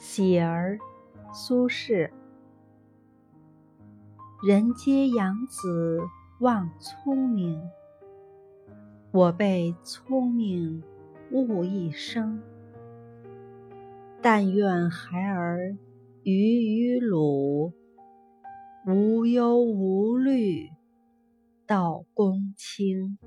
喜儿，苏轼。人皆养子望聪明，我被聪明误一生。但愿孩儿愚与鲁，无忧无虑到公卿。